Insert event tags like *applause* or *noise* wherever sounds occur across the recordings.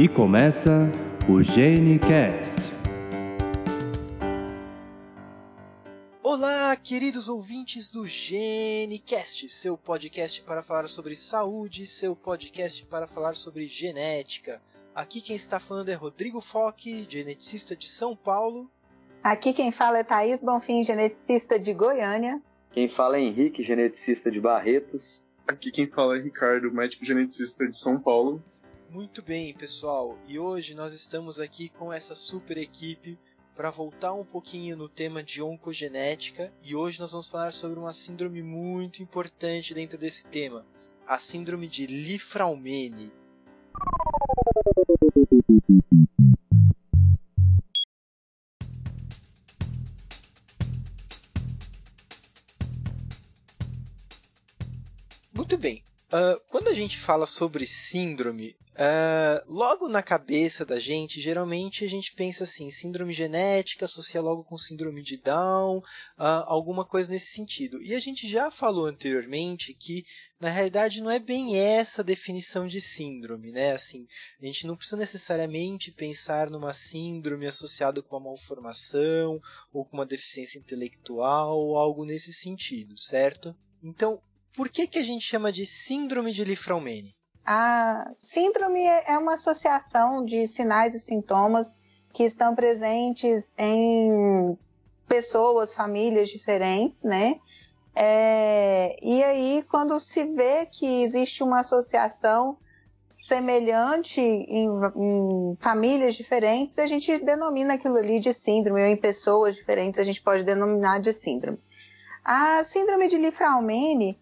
E começa o GeneCast. Olá, queridos ouvintes do GeneCast, seu podcast para falar sobre saúde, seu podcast para falar sobre genética. Aqui quem está falando é Rodrigo Foque, geneticista de São Paulo. Aqui quem fala é Thaís Bonfim, geneticista de Goiânia. Quem fala é Henrique, geneticista de Barretos. Aqui quem fala é Ricardo, médico geneticista de São Paulo. Muito bem, pessoal, e hoje nós estamos aqui com essa super equipe para voltar um pouquinho no tema de oncogenética e hoje nós vamos falar sobre uma síndrome muito importante dentro desse tema, a síndrome de Li-Fraumeni. Muito bem. Uh, quando a gente fala sobre síndrome, uh, logo na cabeça da gente, geralmente a gente pensa assim: síndrome genética associa logo com síndrome de Down, uh, alguma coisa nesse sentido. E a gente já falou anteriormente que, na realidade, não é bem essa definição de síndrome, né? Assim, a gente não precisa necessariamente pensar numa síndrome associada com uma malformação ou com uma deficiência intelectual ou algo nesse sentido, certo? Então, por que, que a gente chama de síndrome de Li-Fraumeni? A síndrome é uma associação de sinais e sintomas que estão presentes em pessoas, famílias diferentes, né? É, e aí, quando se vê que existe uma associação semelhante em, em, famílias diferentes, a gente denomina aquilo ali de síndrome, ou em pessoas diferentes a gente pode denominar de síndrome. A síndrome de Li-Fraumeni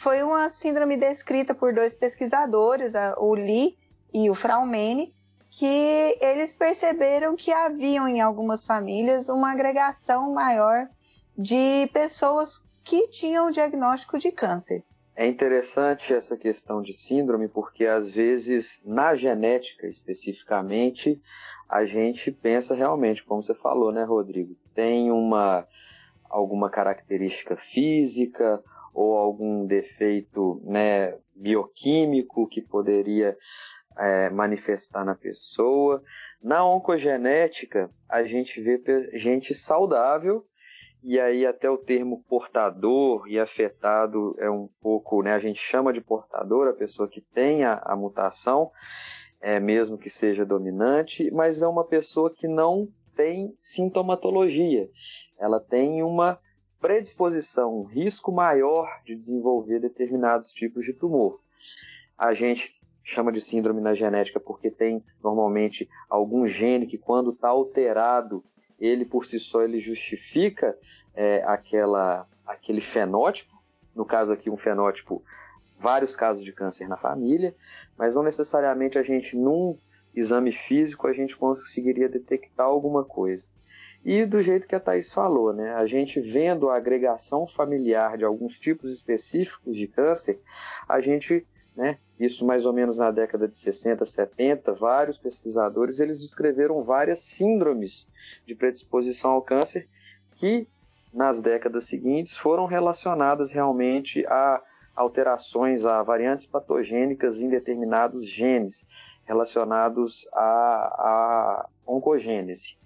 foi uma síndrome descrita por dois pesquisadores, o Lee e o Fraumeni, que eles perceberam que haviam em algumas famílias uma agregação maior de pessoas que tinham o diagnóstico de câncer. É interessante essa questão de síndrome porque às vezes na genética especificamente a gente pensa realmente, como você falou, né, Rodrigo, tem uma alguma característica física ou algum defeito né, bioquímico que poderia é, manifestar na pessoa. Na oncogenética, a gente vê gente saudável, e aí até o termo portador e afetado é um pouco, né, a gente chama de portador a pessoa que tem a, a mutação, é, mesmo que seja dominante, mas é uma pessoa que não tem sintomatologia. Ela tem uma predisposição, um risco maior de desenvolver determinados tipos de tumor. A gente chama de síndrome na genética porque tem normalmente algum gene que quando está alterado, ele por si só ele justifica é, aquela, aquele fenótipo, no caso aqui um fenótipo, vários casos de câncer na família, mas não necessariamente a gente num exame físico a gente conseguiria detectar alguma coisa. E do jeito que a Thais falou, né? A gente vendo a agregação familiar de alguns tipos específicos de câncer, a gente, né, isso mais ou menos na década de 60, 70, vários pesquisadores eles descreveram várias síndromes de predisposição ao câncer que nas décadas seguintes foram relacionadas realmente a alterações, a variantes patogênicas em determinados genes relacionados à, à oncogênese.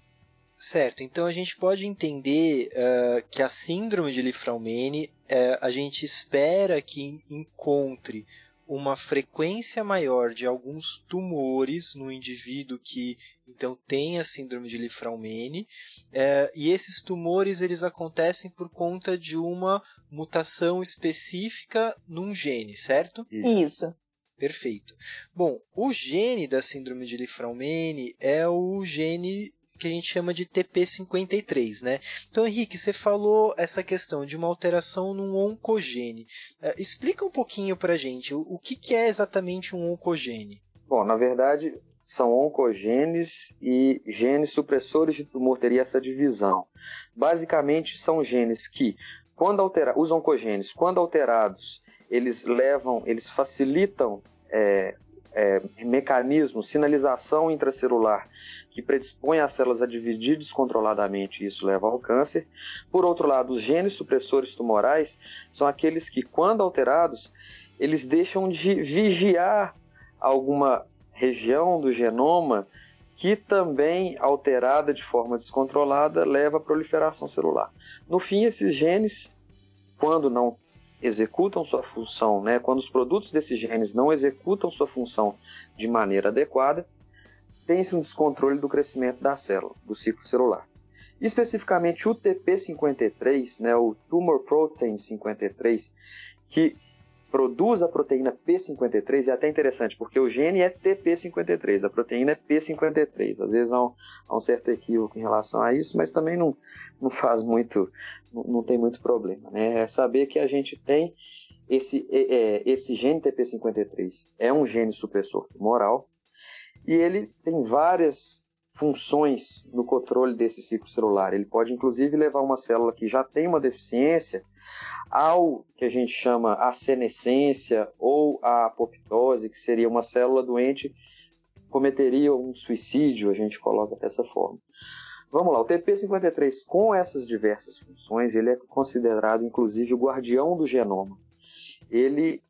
Certo, então a gente pode entender uh, que a síndrome de Li-Fraumeni, uh, a gente espera que encontre uma frequência maior de alguns tumores no indivíduo que então tem a síndrome de Li-Fraumeni uh, e esses tumores eles acontecem por conta de uma mutação específica num gene, certo? Isso. Perfeito. Bom, o gene da síndrome de Li-Fraumeni é o gene que a gente chama de TP53, né? Então, Henrique, você falou essa questão de uma alteração num oncogene. Uh, explica um pouquinho pra gente o, o que, que é exatamente um oncogene. Bom, na verdade, são oncogenes e genes supressores de tumor teria essa divisão. Basicamente, são genes que, quando alterados, os oncogenes, quando alterados, eles levam, eles facilitam é, é, mecanismos, sinalização intracelular que predispõe as células a dividir descontroladamente e isso leva ao câncer. Por outro lado, os genes supressores tumorais são aqueles que, quando alterados, eles deixam de vigiar alguma região do genoma que também, alterada de forma descontrolada, leva à proliferação celular. No fim, esses genes, quando não executam sua função, né, quando os produtos desses genes não executam sua função de maneira adequada, tem-se um descontrole do crescimento da célula, do ciclo celular. Especificamente o TP53, né, o Tumor Protein 53, que produz a proteína P53, é até interessante, porque o gene é TP53, a proteína é P53. Às vezes há um, há um certo equívoco em relação a isso, mas também não, não faz muito, não, não tem muito problema. Né? É saber que a gente tem esse, é, é esse gene TP53, é um gene supressor tumoral, e ele tem várias funções no controle desse ciclo celular. Ele pode, inclusive, levar uma célula que já tem uma deficiência ao que a gente chama a senescência ou a apoptose, que seria uma célula doente cometeria um suicídio, a gente coloca dessa forma. Vamos lá, o TP53 com essas diversas funções, ele é considerado inclusive o guardião do genoma. Ele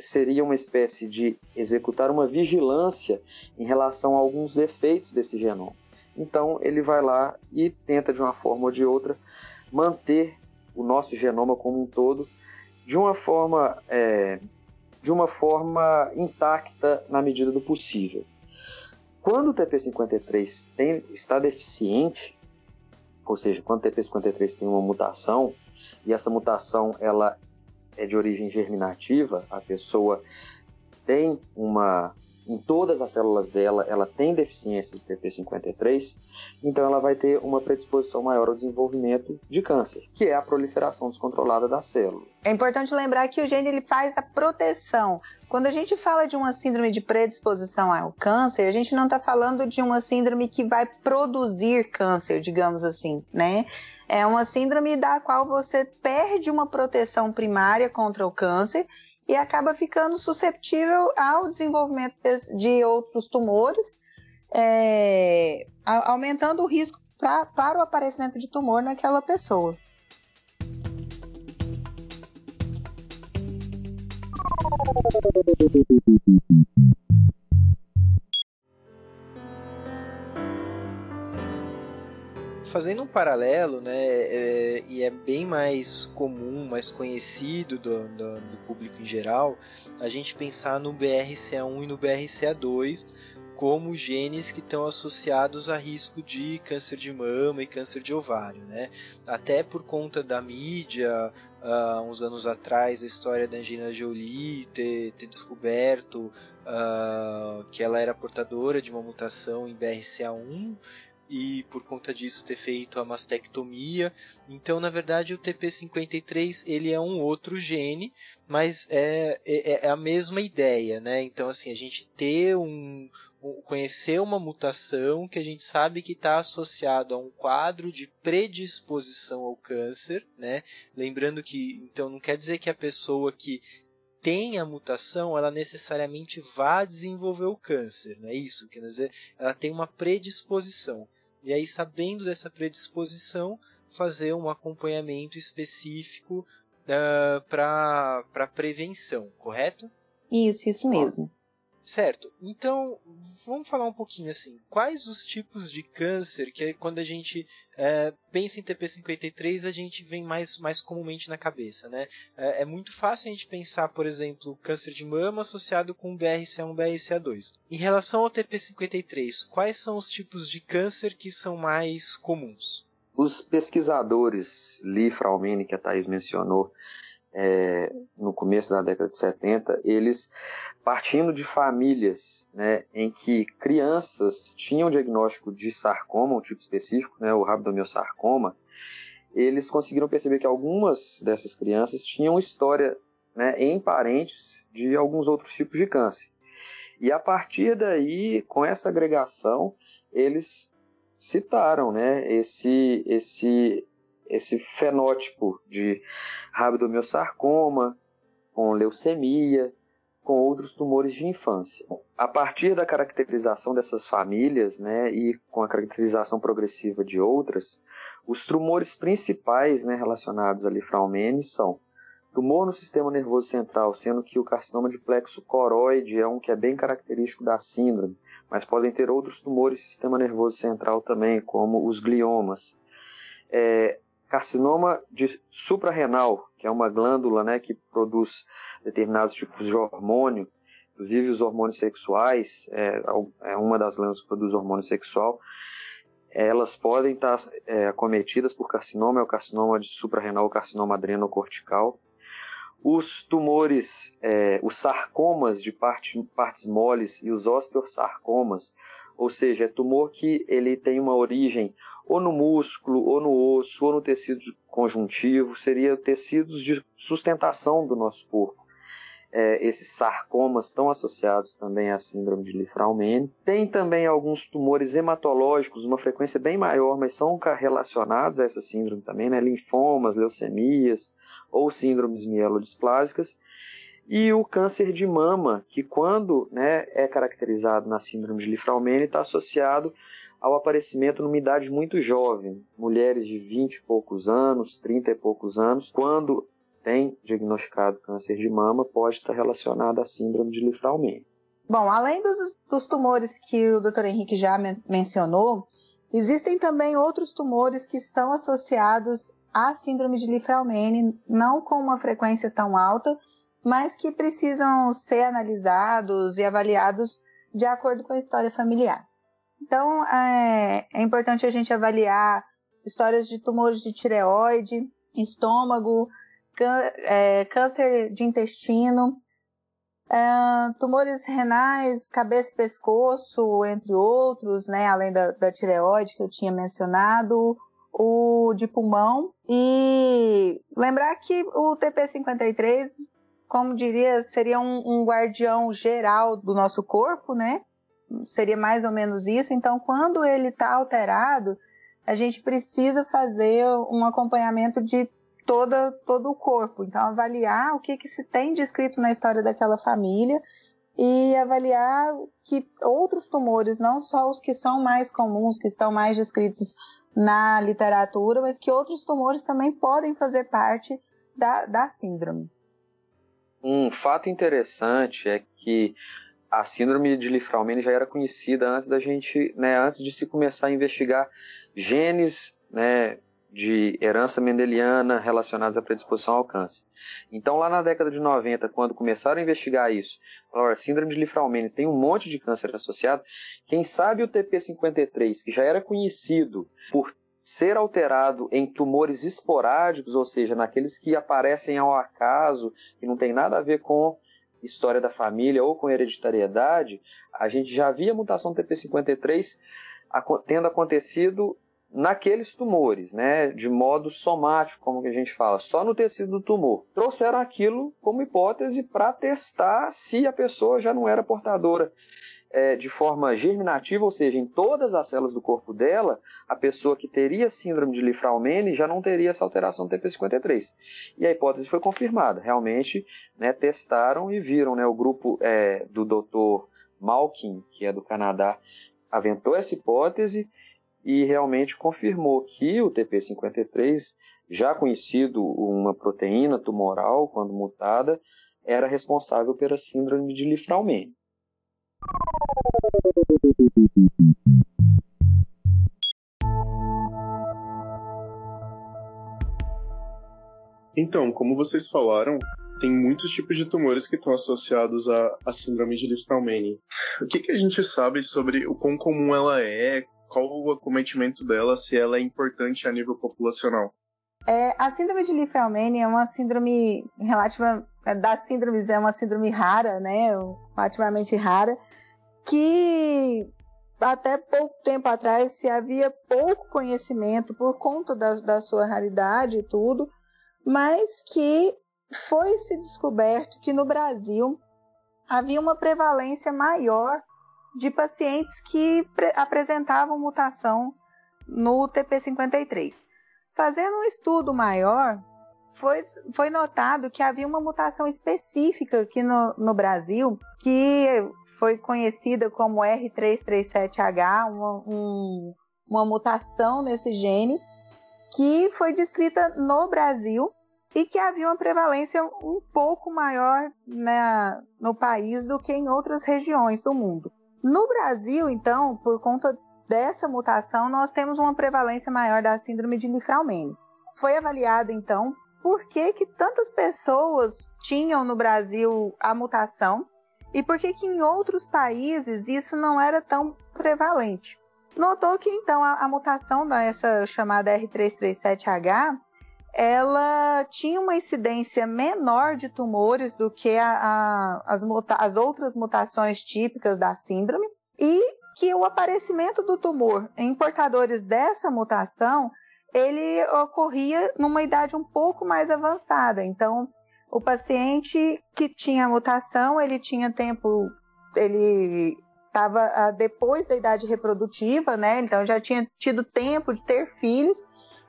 seria uma espécie de executar uma vigilância em relação a alguns defeitos desse genoma. Então ele vai lá e tenta de uma forma ou de outra manter o nosso genoma como um todo de uma forma é, de uma forma intacta na medida do possível. Quando o TP53 tem, está deficiente, ou seja, quando o TP53 tem uma mutação e essa mutação ela é de origem germinativa, a pessoa tem uma em todas as células dela, ela tem deficiência de TP53, então ela vai ter uma predisposição maior ao desenvolvimento de câncer, que é a proliferação descontrolada da célula. É importante lembrar que o gene ele faz a proteção. Quando a gente fala de uma síndrome de predisposição ao câncer, a gente não está falando de uma síndrome que vai produzir câncer, digamos assim, né? É uma síndrome da qual você perde uma proteção primária contra o câncer e acaba ficando susceptível ao desenvolvimento de outros tumores, é, aumentando o risco pra, para o aparecimento de tumor naquela pessoa. Fazendo um paralelo, né, é, e é bem mais comum, mais conhecido do, do, do, público em geral, a gente pensar no BRCA1 e no BRCA2 como genes que estão associados a risco de câncer de mama e câncer de ovário, né? Até por conta da mídia, uh, uns anos atrás, a história da Angelina Jolie ter, ter descoberto uh, que ela era portadora de uma mutação em BRCA1 e por conta disso ter feito a mastectomia. Então, na verdade, o TP53 ele é um outro gene, mas é, é, é a mesma ideia, né? Então, assim, a gente ter um, conhecer uma mutação que a gente sabe que está associado a um quadro de predisposição ao câncer, né? Lembrando que, então, não quer dizer que a pessoa que tem a mutação, ela necessariamente vá desenvolver o câncer, não é isso? Quer dizer, ela tem uma predisposição. E aí, sabendo dessa predisposição, fazer um acompanhamento específico uh, ah, para prevenção, correto? Isso, isso mesmo. Certo. Então, vamos falar um pouquinho assim. Quais os tipos de câncer que quando a gente é, pensa em TP53 a gente vem mais, mais comumente na cabeça, né? É, é, muito fácil a gente pensar, por exemplo, câncer de mama associado com BRCA1, BRCA2. Em relação ao TP53, quais são os tipos de câncer que são mais comuns? Os pesquisadores Lee Fraumeni, que a Thais mencionou, é, no começo da década de 70, eles partindo de famílias né, em que crianças tinham diagnóstico de sarcoma, um tipo específico, né, o rabdomiosarcoma, eles conseguiram perceber que algumas dessas crianças tinham história né, em parentes de alguns outros tipos de câncer. E a partir daí, com essa agregação, eles citaram né, esse, esse esse fenótipo de rabdomiosarcoma, com leucemia, com outros tumores de infância. A partir da caracterização dessas famílias, né, e com a caracterização progressiva de outras, os tumores principais, né, relacionados a Lifraumene são tumor no sistema nervoso central, sendo que o carcinoma de plexo coroide é um que é bem característico da síndrome, mas podem ter outros tumores do sistema nervoso central também, como os gliomas. É, carcinoma de suprarrenal, que é uma glândula né, que produz determinados tipos de hormônio, inclusive os hormônios sexuais, é, é uma das glândulas que produz hormônio sexual, elas podem estar é, acometidas por carcinoma, é o carcinoma de suprarrenal, o carcinoma adrenocortical. Os tumores, é, os sarcomas de parte, partes moles e os osteosarcomas, ou seja, é tumor que ele tem uma origem ou no músculo, ou no osso, ou no tecido conjuntivo, seria tecidos de sustentação do nosso corpo é, esses sarcomas estão associados também à síndrome de Lifraumene. Tem também alguns tumores hematológicos, uma frequência bem maior, mas são relacionados a essa síndrome também, né? linfomas, leucemias ou síndromes mielodisplásicas. E o câncer de mama, que quando né, é caracterizado na síndrome de Lifraumene, está associado ao aparecimento numa idade muito jovem, mulheres de 20 e poucos anos, 30 e poucos anos, quando tem diagnosticado câncer de mama pode estar relacionado à síndrome de Lifraumene. Bom, além dos, dos tumores que o Dr. Henrique já men mencionou, existem também outros tumores que estão associados à síndrome de Lifraumene, não com uma frequência tão alta, mas que precisam ser analisados e avaliados de acordo com a história familiar. Então, é, é importante a gente avaliar histórias de tumores de tireoide, estômago, é, câncer de intestino, é, tumores renais, cabeça e pescoço, entre outros, né, além da, da tireoide que eu tinha mencionado, o de pulmão. E lembrar que o TP53, como diria, seria um, um guardião geral do nosso corpo, né? Seria mais ou menos isso. Então, quando ele está alterado, a gente precisa fazer um acompanhamento de toda, todo o corpo. Então, avaliar o que, que se tem descrito na história daquela família e avaliar que outros tumores, não só os que são mais comuns, que estão mais descritos na literatura, mas que outros tumores também podem fazer parte da, da síndrome. Um fato interessante é que a síndrome de Lifraumene já era conhecida antes da gente, né, antes de se começar a investigar genes, né, de herança mendeliana relacionados à predisposição ao câncer. Então, lá na década de 90, quando começaram a investigar isso, falaram, a síndrome de Lifraumene tem um monte de câncer associado, quem sabe o TP53, que já era conhecido por ser alterado em tumores esporádicos, ou seja, naqueles que aparecem ao acaso, que não tem nada a ver com história da família ou com hereditariedade, a gente já via mutação do TP53 tendo acontecido naqueles tumores, né, de modo somático, como que a gente fala, só no tecido do tumor. Trouxeram aquilo como hipótese para testar se a pessoa já não era portadora é, de forma germinativa, ou seja, em todas as células do corpo dela, a pessoa que teria síndrome de Lifraumene já não teria essa alteração do TP53. E a hipótese foi confirmada. Realmente, né, testaram e viram, né, o grupo é, do Dr. Malkin, que é do Canadá, aventou essa hipótese e realmente confirmou que o TP53, já conhecido uma proteína tumoral quando mutada, era responsável pela síndrome de Lifraumene. Então, como vocês falaram, tem muitos tipos de tumores que estão associados à, à síndrome de Lifraumene. O que, que a gente sabe sobre o quão comum ela é, qual o acometimento dela, se ela é importante a nível populacional? É, a síndrome de Lifraumene é uma síndrome relativa é, das síndromes é uma síndrome rara, né, relativamente rara, que até pouco tempo atrás se havia pouco conhecimento por conta da, da sua raridade e tudo, mas que foi se descoberto que no Brasil havia uma prevalência maior de pacientes que apresentavam mutação no TP53. Fazendo um estudo maior, foi, foi notado que havia uma mutação específica aqui no, no Brasil, que foi conhecida como R337H, uma, um, uma mutação nesse gene, que foi descrita no Brasil e que havia uma prevalência um pouco maior né, no país do que em outras regiões do mundo. No Brasil, então, por conta dessa mutação, nós temos uma prevalência maior da síndrome de Lifraumene. Foi avaliado, então, por que, que tantas pessoas tinham no Brasil a mutação e por que, que em outros países isso não era tão prevalente. Notou que, então, a, a mutação dessa chamada R337H ela tinha uma incidência menor de tumores do que a, a, as, as outras mutações típicas da síndrome e que o aparecimento do tumor em portadores dessa mutação ele ocorria numa idade um pouco mais avançada. Então, o paciente que tinha mutação, ele tinha tempo, ele estava ah, depois da idade reprodutiva, né? Então já tinha tido tempo de ter filhos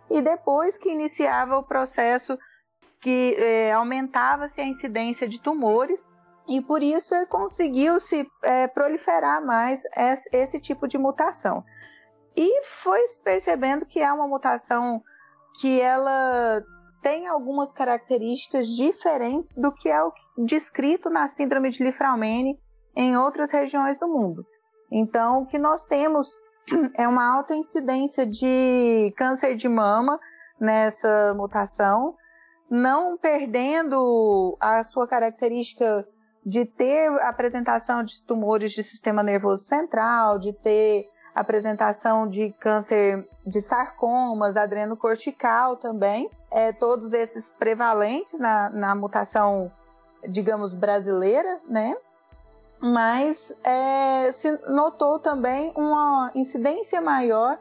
e depois que iniciava o processo que é, aumentava-se a incidência de tumores e por isso conseguiu-se é, proliferar mais esse, tipo de mutação. E foi percebendo que é uma mutação que ela tem algumas características diferentes do que é o descrito na síndrome de Lifraumene em outras regiões do mundo. Então, o que nós temos é uma alta incidência de câncer de mama nessa mutação, não perdendo a sua característica de ter apresentação de tumores de sistema nervoso central, de ter apresentação de câncer de sarcomas, adrenocortical também, é, todos esses prevalentes na, na mutação, digamos, brasileira, né? mas é, se notou também uma incidência maior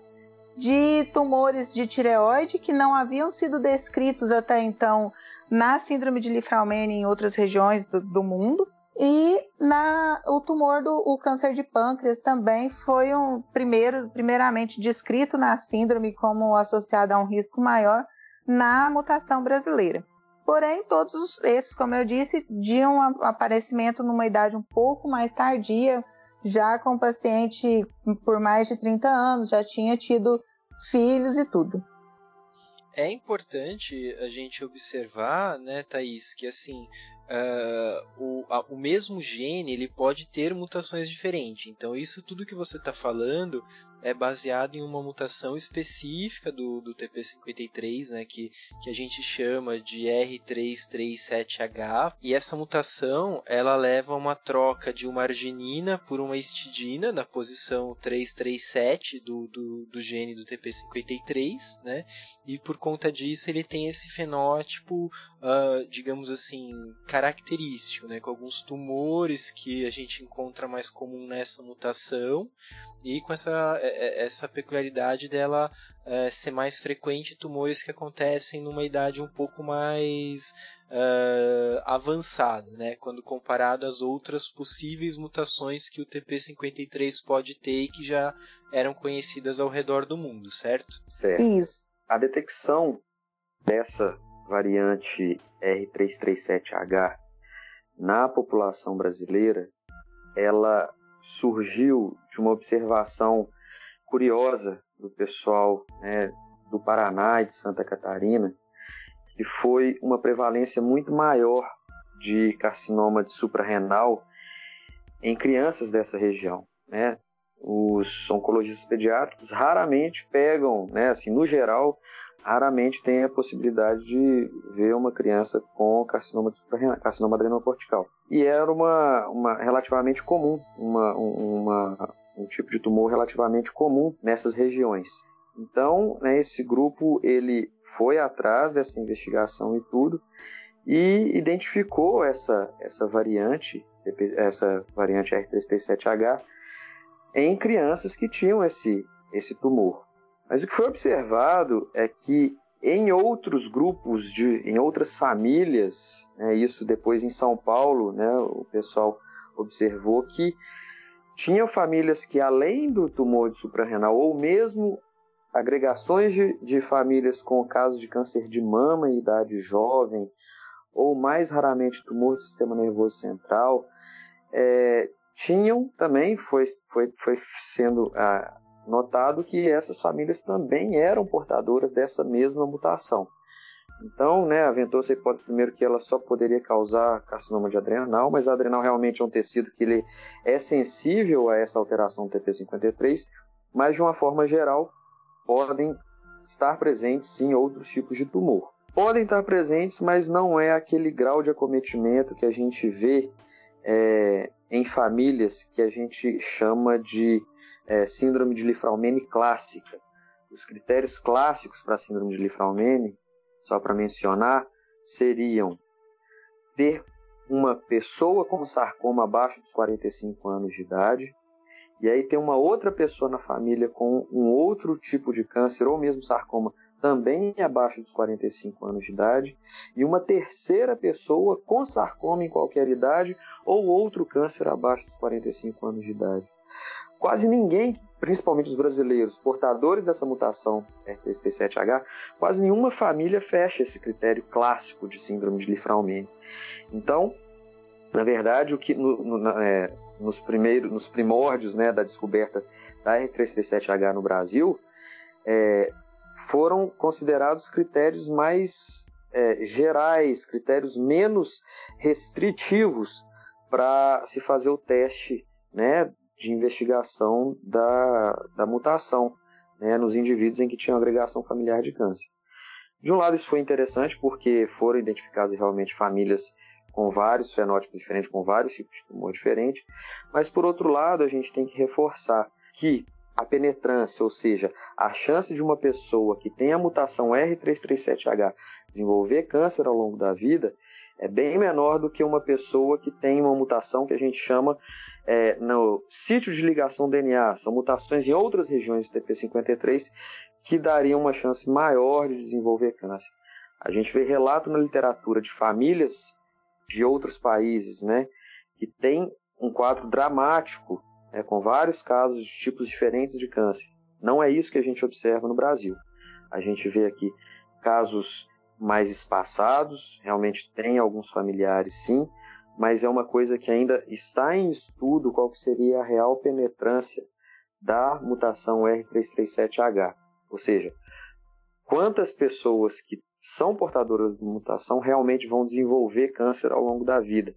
de tumores de tireoide que não haviam sido descritos até então na síndrome de Lifraumene em outras regiões do, do mundo. E na, o tumor do o câncer de pâncreas também foi um primeiro, primeiramente descrito na síndrome como associado a um risco maior na mutação brasileira. Porém, todos esses, como eu disse, de um aparecimento numa idade um pouco mais tardia, já com paciente por mais de 30 anos, já tinha tido filhos e tudo. É importante a gente observar, né, Thaís, que assim, uh, o, a, o mesmo gene ele pode ter mutações diferentes. Então, isso tudo que você está falando é baseado em uma mutação específica do, do TP53, né, que, que a gente chama de R337H. E essa mutação ela leva a uma troca de uma arginina por uma histidina na posição 337 do, do, do gene do TP53, né? E por conta disso ele tem esse fenótipo, uh, digamos assim, característico, né, com alguns tumores que a gente encontra mais comum nessa mutação e com essa essa peculiaridade dela é, ser mais frequente tumores que acontecem numa idade um pouco mais uh, avançada, né? quando comparado às outras possíveis mutações que o TP53 pode ter e que já eram conhecidas ao redor do mundo, certo? Certo. Isso. A detecção dessa variante R337H na população brasileira, ela surgiu de uma observação curiosa do pessoal né, do Paraná e de Santa Catarina, que foi uma prevalência muito maior de carcinoma de suprarrenal em crianças dessa região. Né? Os oncologistas pediátricos raramente pegam, né, assim, no geral, raramente tem a possibilidade de ver uma criança com carcinoma, de carcinoma adrenocortical. E era uma, uma relativamente comum, uma, uma, um tipo de tumor relativamente comum nessas regiões. Então, né, esse grupo ele foi atrás dessa investigação e tudo e identificou essa, essa variante, essa variante R337H em crianças que tinham esse, esse tumor. Mas o que foi observado é que em outros grupos, de, em outras famílias, né, isso depois em São Paulo, né, o pessoal observou que tinham famílias que, além do tumor de suprarrenal, ou mesmo agregações de, de famílias com casos de câncer de mama em idade jovem, ou mais raramente tumor do sistema nervoso central, é, tinham também, foi, foi, foi sendo ah, notado que essas famílias também eram portadoras dessa mesma mutação. Então, né, aventou-se a hipótese primeiro que ela só poderia causar carcinoma de adrenal, mas a adrenal realmente é um tecido que ele é sensível a essa alteração do TP53, mas de uma forma geral podem estar presentes sim outros tipos de tumor. Podem estar presentes, mas não é aquele grau de acometimento que a gente vê é, em famílias que a gente chama de é, síndrome de Lifraumene clássica. Os critérios clássicos para a síndrome de Lifraumene, só para mencionar, seriam ter uma pessoa com sarcoma abaixo dos 45 anos de idade, e aí tem uma outra pessoa na família com um outro tipo de câncer ou mesmo sarcoma também abaixo dos 45 anos de idade, e uma terceira pessoa com sarcoma em qualquer idade ou outro câncer abaixo dos 45 anos de idade. Quase ninguém, principalmente os brasileiros, portadores dessa mutação R337H, quase nenhuma família fecha esse critério clássico de síndrome de Lifraumene. Então, na verdade, o que no, no, é, nos, primeiros, nos primórdios né, da descoberta da R337H no Brasil, é, foram considerados critérios mais é, gerais, critérios menos restritivos para se fazer o teste né, de investigação da, da mutação né, nos indivíduos em que tinham agregação familiar de câncer. De um lado, isso foi interessante porque foram identificadas realmente famílias com vários fenótipos diferentes, com vários tipos de tumor diferentes, mas por outro lado, a gente tem que reforçar que a penetrância, ou seja, a chance de uma pessoa que tem a mutação R337H desenvolver câncer ao longo da vida é bem menor do que uma pessoa que tem uma mutação que a gente chama é, no sítio de ligação DNA. São mutações em outras regiões do TP53 que dariam uma chance maior de desenvolver câncer. A gente vê relato na literatura de famílias de outros países, né, que tem um quadro dramático, né, com vários casos de tipos diferentes de câncer. Não é isso que a gente observa no Brasil. A gente vê aqui casos mais espaçados, realmente tem alguns familiares sim, mas é uma coisa que ainda está em estudo qual que seria a real penetrância da mutação R337H. Ou seja, quantas pessoas que são portadoras de mutação realmente vão desenvolver câncer ao longo da vida.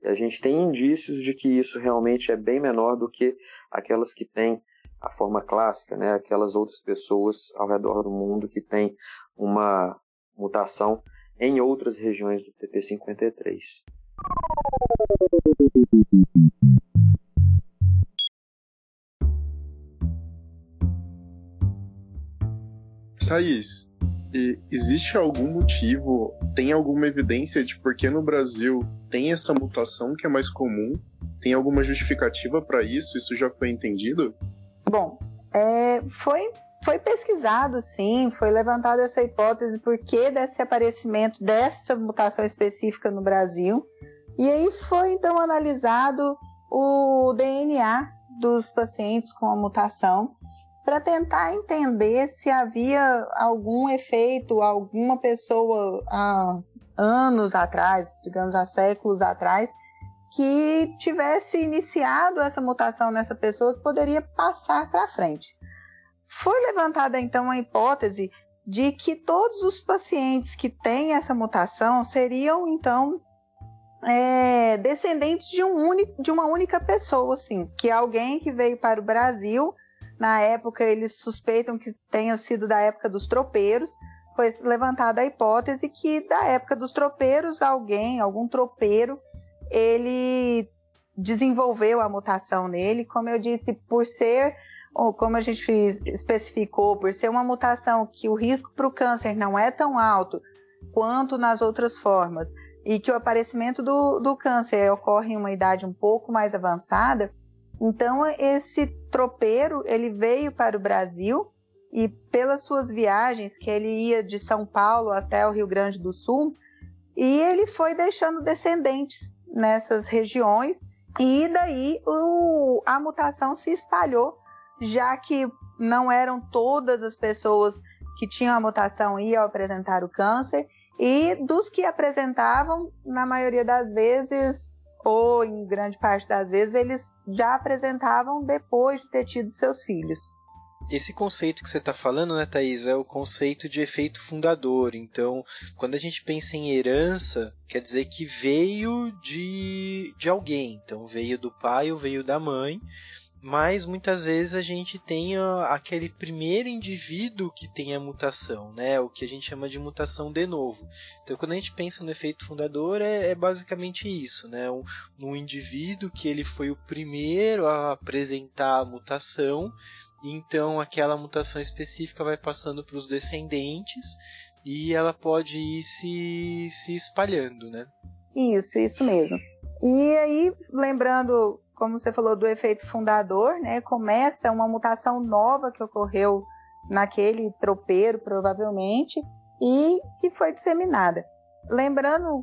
E a gente tem indícios de que isso realmente é bem menor do que aquelas que têm a forma clássica, né? aquelas outras pessoas ao redor do mundo que têm uma mutação em outras regiões do TP53. Thaís, existe algum motivo, tem alguma evidência de por que no Brasil tem essa mutação que é mais comum? Tem alguma justificativa para isso? Isso já foi entendido? Bom, é, foi, foi pesquisado, sim, foi levantada essa hipótese por que desse aparecimento dessa mutação específica no Brasil. E aí foi então analisado o DNA dos pacientes com a mutação para tentar entender se havia algum efeito, alguma pessoa há anos atrás, digamos há séculos atrás, que tivesse iniciado essa mutação nessa pessoa que poderia passar para frente. Foi levantada então a hipótese de que todos os pacientes que têm essa mutação seriam então é, descendentes de, um único, de uma única pessoa, assim, que é alguém que veio para o Brasil na época, eles suspeitam que tenha sido da época dos tropeiros. Foi levantada a hipótese que da época dos tropeiros, alguém, algum tropeiro, ele desenvolveu a mutação nele, como eu disse, por ser, ou como a gente especificou, por ser uma mutação que o risco para o câncer não é tão alto quanto nas outras formas, e que o aparecimento do, do câncer ocorre em uma idade um pouco mais avançada, então esse tropeiro ele veio para o Brasil e pelas suas viagens que ele ia de São Paulo até o Rio Grande do Sul e ele foi deixando descendentes nessas regiões e daí o, a mutação se espalhou já que não eram todas as pessoas que tinham a mutação iam apresentar o câncer e dos que apresentavam na maioria das vezes ou em grande parte das vezes eles já apresentavam depois de ter tido seus filhos. esse conceito que você está falando, né, Thaís, é o conceito de efeito fundador. Então, quando a gente pensa em herança, quer dizer que veio de, de alguém. Então, veio do pai ou veio da mãe mas muitas vezes a gente tem aquele primeiro indivíduo que tem a mutação, né? O que a gente chama de mutação de novo. Então, quando a gente pensa no efeito fundador, é, é basicamente isso, né? Um, um, indivíduo que ele foi o primeiro a apresentar a mutação, então aquela mutação específica vai passando para os descendentes e ela pode ir se, se espalhando, né? Isso, isso mesmo. E aí, lembrando como você falou do efeito fundador, né, começa uma mutação nova que ocorreu naquele tropeiro, provavelmente, e que foi disseminada. Lembrando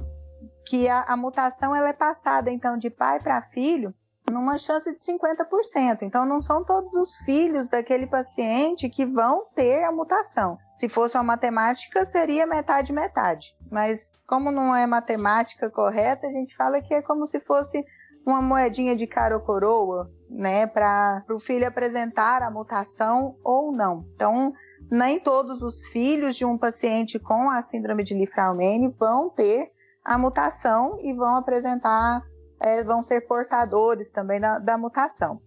que a, a mutação ela é passada então de pai para filho numa chance de 50%. Então não são todos os filhos daquele paciente que vão ter a mutação. Se fosse uma matemática, seria metade metade. Mas como não é matemática correta, a gente fala que é como se fosse uma moedinha de cara ou coroa, né, para o filho apresentar a mutação ou não. Então, nem todos os filhos de um paciente com a síndrome de Li-Fraumeni vão ter a mutação e vão apresentar, é, vão ser portadores também da, da mutação.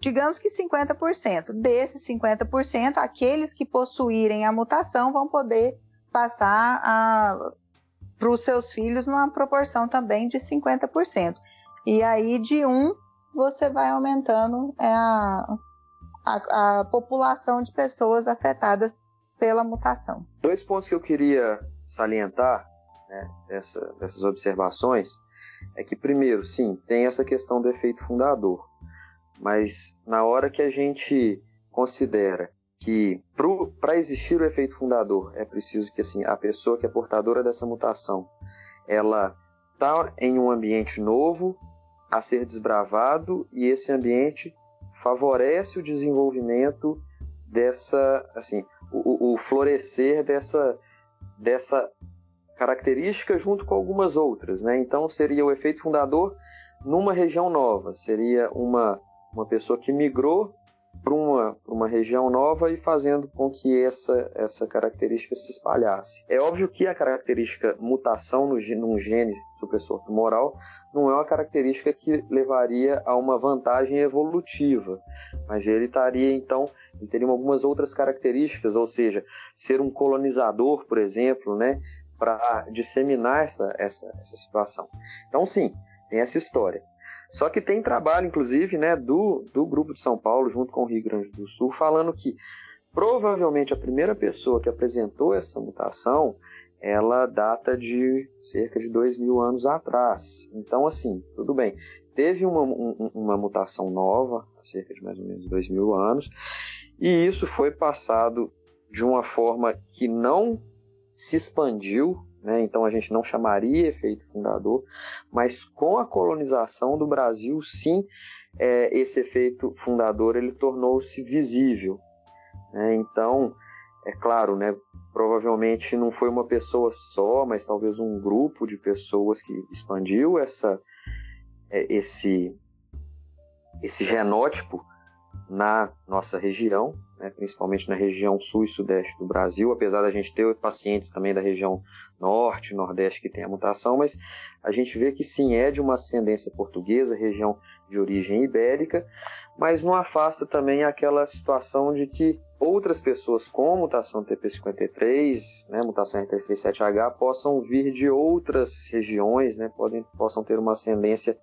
Digamos que 50%. Desses 50%, aqueles que possuírem a mutação vão poder passar para os seus filhos numa proporção também de 50%. E aí, de um, você vai aumentando é, a, a, a população de pessoas afetadas pela mutação. Dois pontos que eu queria salientar né, dessa, dessas observações é que, primeiro, sim, tem essa questão do efeito fundador, mas na hora que a gente considera que para existir o efeito fundador é preciso que assim a pessoa que é portadora dessa mutação ela está em um ambiente novo a ser desbravado e esse ambiente favorece o desenvolvimento dessa, assim, o, o florescer dessa, dessa característica junto com algumas outras, né? Então seria o efeito fundador numa região nova, seria uma, uma pessoa que migrou para uma, uma região nova e fazendo com que essa, essa característica se espalhasse. É óbvio que a característica mutação no, num gene supressor tumoral não é uma característica que levaria a uma vantagem evolutiva, mas ele estaria então ele teria algumas outras características, ou seja, ser um colonizador, por exemplo, né, para disseminar essa, essa, essa situação. Então, sim, tem essa história. Só que tem trabalho, inclusive, né, do, do grupo de São Paulo, junto com o Rio Grande do Sul, falando que provavelmente a primeira pessoa que apresentou essa mutação ela data de cerca de dois mil anos atrás. Então, assim, tudo bem. Teve uma, um, uma mutação nova, há cerca de mais ou menos dois mil anos, e isso foi passado de uma forma que não se expandiu né? Então a gente não chamaria efeito fundador, mas com a colonização do Brasil, sim, é, esse efeito fundador ele tornou-se visível. Né? Então, é claro, né, provavelmente não foi uma pessoa só, mas talvez um grupo de pessoas que expandiu essa, é, esse, esse genótipo na nossa região, né, principalmente na região sul e sudeste do Brasil, apesar da gente ter pacientes também da região norte, nordeste que tem a mutação, mas a gente vê que sim, é de uma ascendência portuguesa, região de origem ibérica, mas não afasta também aquela situação de que outras pessoas com mutação TP53, né, mutação R337H, possam vir de outras regiões, né, podem, possam ter uma ascendência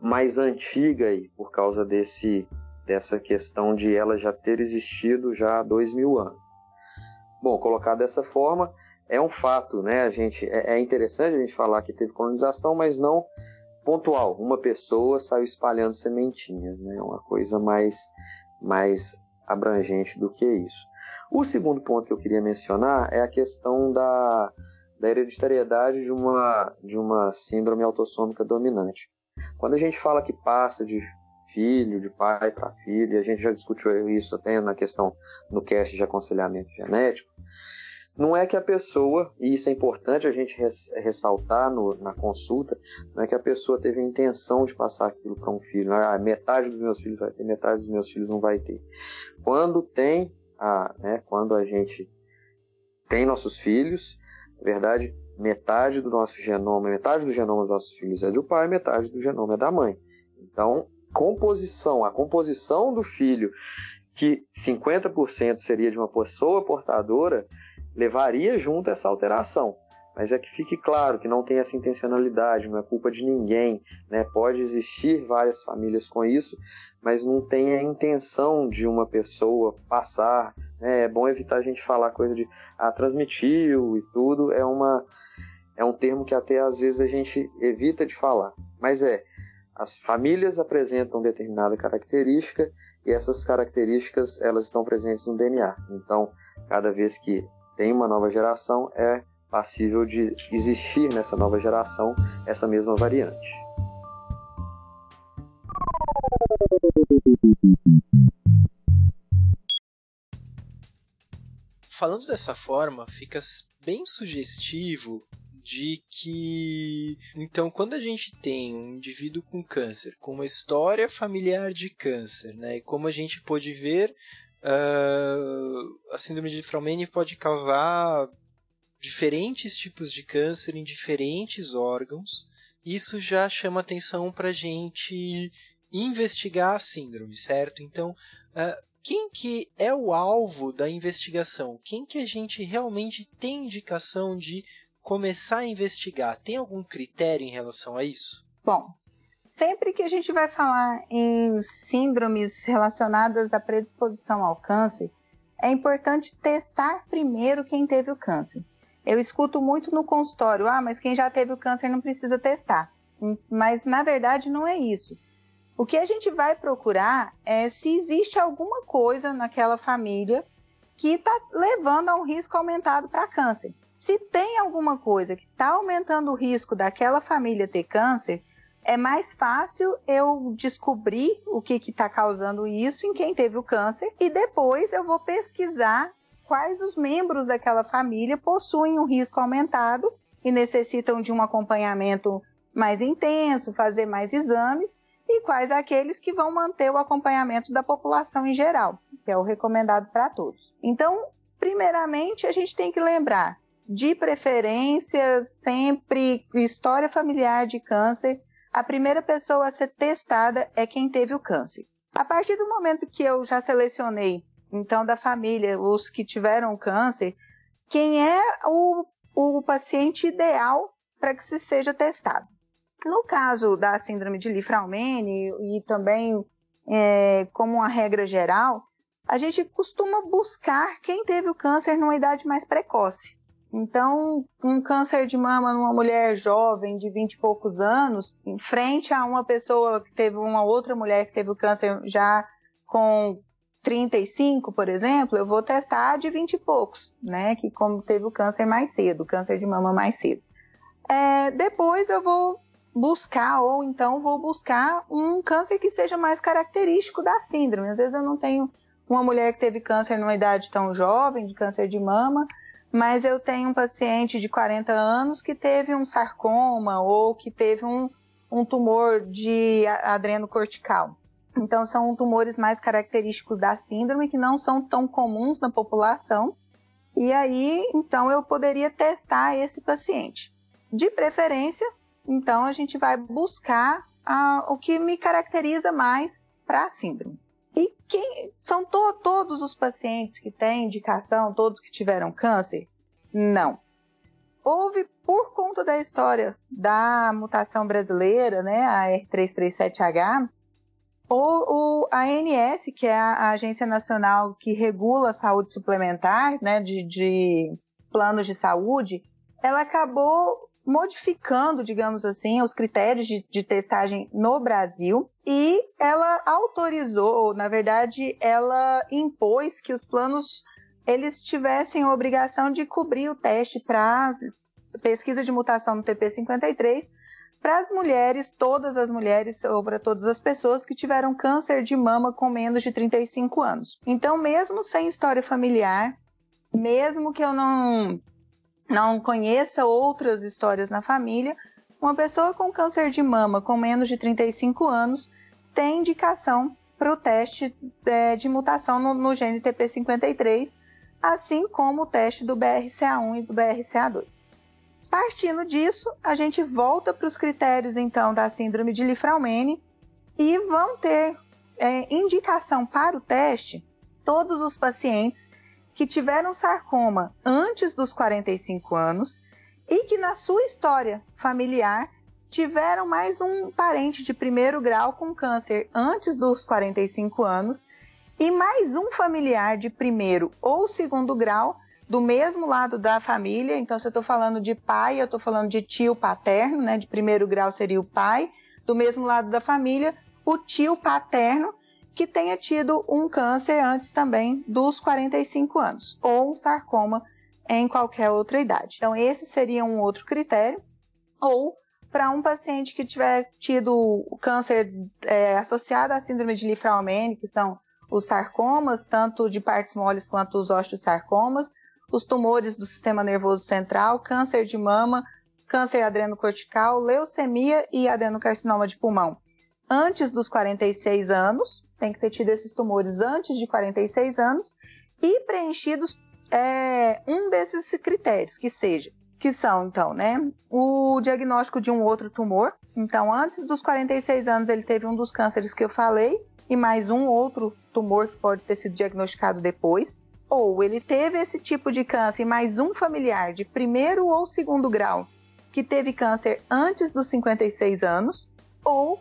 mais antiga aí, por causa desse dessa questão de ela já ter existido já há dois mil anos. Bom, colocado dessa forma, é um fato, né? A gente é, é interessante a gente falar que teve colonização, mas não pontual. Uma pessoa saiu espalhando sementinhas, né? Uma coisa mais mais abrangente do que isso. O segundo ponto que eu queria mencionar é a questão da, da hereditariedade de uma, de uma síndrome autossômica dominante. Quando a gente fala que passa de filho, de pai para filho, a gente já discutiu isso até na questão no cast de aconselhamento genético. não é que a pessoa, e isso é importante a gente ressaltar no, na consulta, não é que a pessoa teve a intenção de passar aquilo para um filho. Ah, metade dos meus filhos vai ter, metade dos meus filhos não vai ter. Quando tem, a, né, quando a gente tem nossos filhos, na verdade, metade do nosso genoma, metade do genoma dos nossos filhos é do pai, metade do genoma é da mãe. Então, composição, a composição do filho, que 50% seria de uma pessoa portadora, levaria junto essa alteração. Mas é que fique claro que não tem essa intencionalidade, não é culpa de ninguém, né? Pode existir várias famílias com isso, mas não tem a intenção de uma pessoa passar. Né? É bom evitar a gente falar coisa de ah, transmitiu e tudo. É uma é um termo que até às vezes a gente evita de falar. Mas é, as famílias apresentam determinada característica e essas características elas estão presentes no DNA. Então, cada vez que tem uma nova geração, é passível de existir nessa nova geração essa mesma variante. Falando dessa forma, fica bem sugestivo de que então quando a gente tem um indivíduo com câncer, com uma história familiar de câncer, né, e como a gente pôde ver uh, a síndrome de Fraumenig pode causar diferentes tipos de câncer em diferentes órgãos. Isso já chama atenção para a gente investigar a síndrome, certo? Então, uh, quem que é o alvo da investigação? Quem que a gente realmente tem indicação de começar a investigar? Tem algum critério em relação a isso? Bom, sempre que a gente vai falar em síndromes relacionadas à predisposição ao câncer, é importante testar primeiro quem teve o câncer. Eu escuto muito no consultório, ah, mas quem já teve o câncer não precisa testar. Hum, mas na verdade não é isso. O que a gente vai procurar é se existe alguma coisa naquela família que está levando a um risco aumentado para câncer. Se tem alguma coisa que está aumentando o risco daquela família ter câncer, é mais fácil eu descobrir o que está causando isso em quem teve o câncer e depois eu vou pesquisar quais os membros daquela família possuem um risco aumentado e necessitam de um acompanhamento mais intenso, fazer mais exames e quais aqueles que vão manter o acompanhamento da população em geral, que é o recomendado para todos. Então, primeiramente, a gente tem que lembrar de preferência sempre história familiar de câncer a primeira pessoa a ser testada é quem teve o câncer. A partir do momento que eu já selecionei, então, da família, os que tiveram câncer, quem é o, o paciente ideal para que se seja testado? No caso da síndrome de Lifraumene e também é, como uma regra geral, a gente costuma buscar quem teve o câncer numa idade mais precoce. Então, um câncer de mama numa mulher jovem de 20 e poucos anos, em frente a uma pessoa que teve uma outra mulher que teve o câncer já com 35, por exemplo, eu vou testar de 20 e poucos, né? Que como teve o câncer mais cedo, câncer de mama mais cedo. É, depois eu vou buscar, ou então vou buscar um câncer que seja mais característico da síndrome. Às vezes eu não tenho uma mulher que teve câncer numa idade tão jovem, de câncer de mama, mas eu tenho um paciente de 40 anos que teve um sarcoma ou que teve um, um tumor de adrenocortical. Então, são tumores mais característicos da síndrome que não são tão comuns na população. E aí, então, eu poderia testar esse paciente. De preferência, então, a gente vai buscar ah, o que me caracteriza mais para a síndrome. E quem são to, todos os pacientes que têm indicação, todos que tiveram câncer? Não. Houve, por conta da história da mutação brasileira, né, a R337H, o, o, ANS, que é a Agência Nacional que regula a saúde suplementar, né, de, de planos de saúde, ela acabou modificando, digamos assim, os critérios de, de, testagem no Brasil e ela autorizou, na verdade, ela impôs que os planos eles tivessem a obrigação de cobrir o teste para pesquisa de mutação no TP53 para as mulheres, todas as mulheres ou para todas as pessoas que tiveram câncer de mama com menos de 35 anos. Então, mesmo sem história familiar, mesmo que eu não, não conheça outras histórias na família, uma pessoa com câncer de mama com menos de 35 anos tem indicação para o teste é, de mutação no, no gene TP53, assim como o teste do BRCA1 e do BRCA2. Partindo disso, a gente volta para os critérios então da síndrome de Lifraumene e vão ter é, indicação para o teste todos os pacientes que tiveram sarcoma antes dos 45 anos e que na sua história familiar tiveram mais um parente de primeiro grau com câncer antes dos 45 anos e mais um familiar de primeiro ou segundo grau do mesmo lado da família. Então, se eu estou falando de pai, eu estou falando de tio paterno, né? De primeiro grau seria o pai, do mesmo lado da família, o tio paterno que tenha tido um câncer antes também dos 45 anos, ou um sarcoma em qualquer outra idade. Então, esse seria um outro critério. Ou para um paciente que tiver tido câncer é, associado à síndrome de Lifraumene, que são os sarcomas, tanto de partes moles quanto os osteosarcomas, os tumores do sistema nervoso central, câncer de mama, câncer adrenocortical, leucemia e adenocarcinoma de pulmão. Antes dos 46 anos, tem que ter tido esses tumores antes de 46 anos e preenchidos é, um desses critérios, que seja, que são, então, né, o diagnóstico de um outro tumor. Então, antes dos 46 anos, ele teve um dos cânceres que eu falei, e mais um outro tumor que pode ter sido diagnosticado depois. Ou ele teve esse tipo de câncer e mais um familiar de primeiro ou segundo grau que teve câncer antes dos 56 anos, ou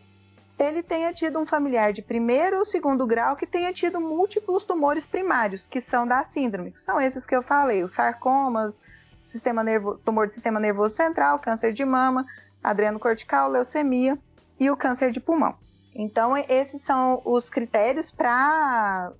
ele tenha tido um familiar de primeiro ou segundo grau que tenha tido múltiplos tumores primários, que são da síndrome, que são esses que eu falei, os sarcomas, sistema nervo, tumor do sistema nervoso central, câncer de mama, adrenocortical, leucemia e o câncer de pulmão. Então, esses são os critérios para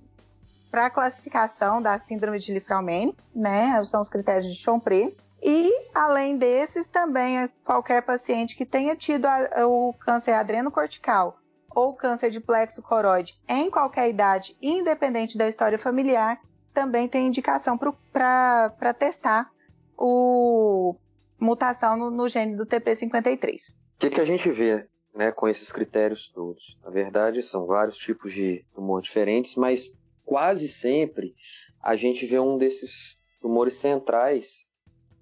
para a classificação da síndrome de Lifraumene, né? São os critérios de Chompré. E, além desses, também é qualquer paciente que tenha tido a, o câncer adrenocortical ou câncer de plexo coroide em qualquer idade, independente da história familiar, também tem indicação para testar o mutação no, no gene do TP53. O que, que a gente vê né, com esses critérios todos? Na verdade, são vários tipos de tumor diferentes, mas quase sempre a gente vê um desses tumores centrais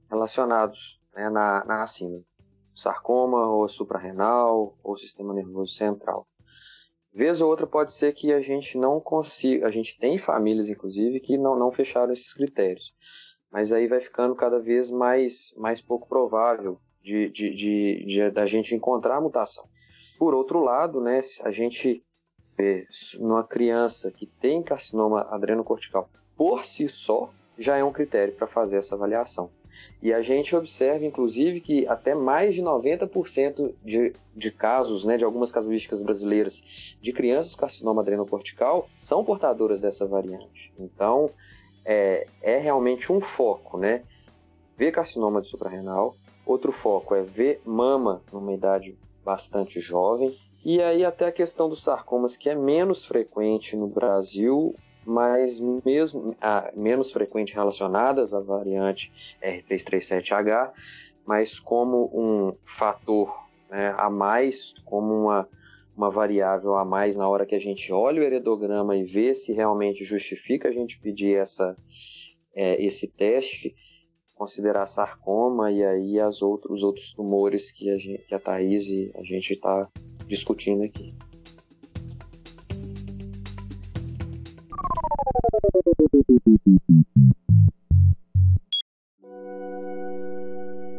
relacionados né, na, na racina. Sarcoma, ou suprarrenal, ou sistema nervoso central. Vez ou outra pode ser que a gente não consiga, a gente tem famílias, inclusive, que não, não fecharam esses critérios. Mas aí vai ficando cada vez mais, mais pouco provável de, de, de, de da gente encontrar a mutação. Por outro lado, né, a gente vê numa criança que tem carcinoma adrenocortical por si só, já é um critério para fazer essa avaliação. E a gente observa, inclusive, que até mais de 90% de, de casos, né, de algumas casuísticas brasileiras, de crianças com carcinoma adrenocortical são portadoras dessa variante. Então, é, é realmente um foco, né? Ver carcinoma de suprarrenal. Outro foco é ver mama numa idade bastante jovem. E aí até a questão dos sarcomas, que é menos frequente no Brasil, mas mesmo ah, menos frequente relacionadas à variante R337H, mas como um fator né, a mais, como uma, uma variável a mais na hora que a gente olha o heredograma e vê se realmente justifica a gente pedir essa, é, esse teste, considerar sarcoma e aí as outros, os outros tumores que a, gente, que a Thaís e a gente está discutindo aqui.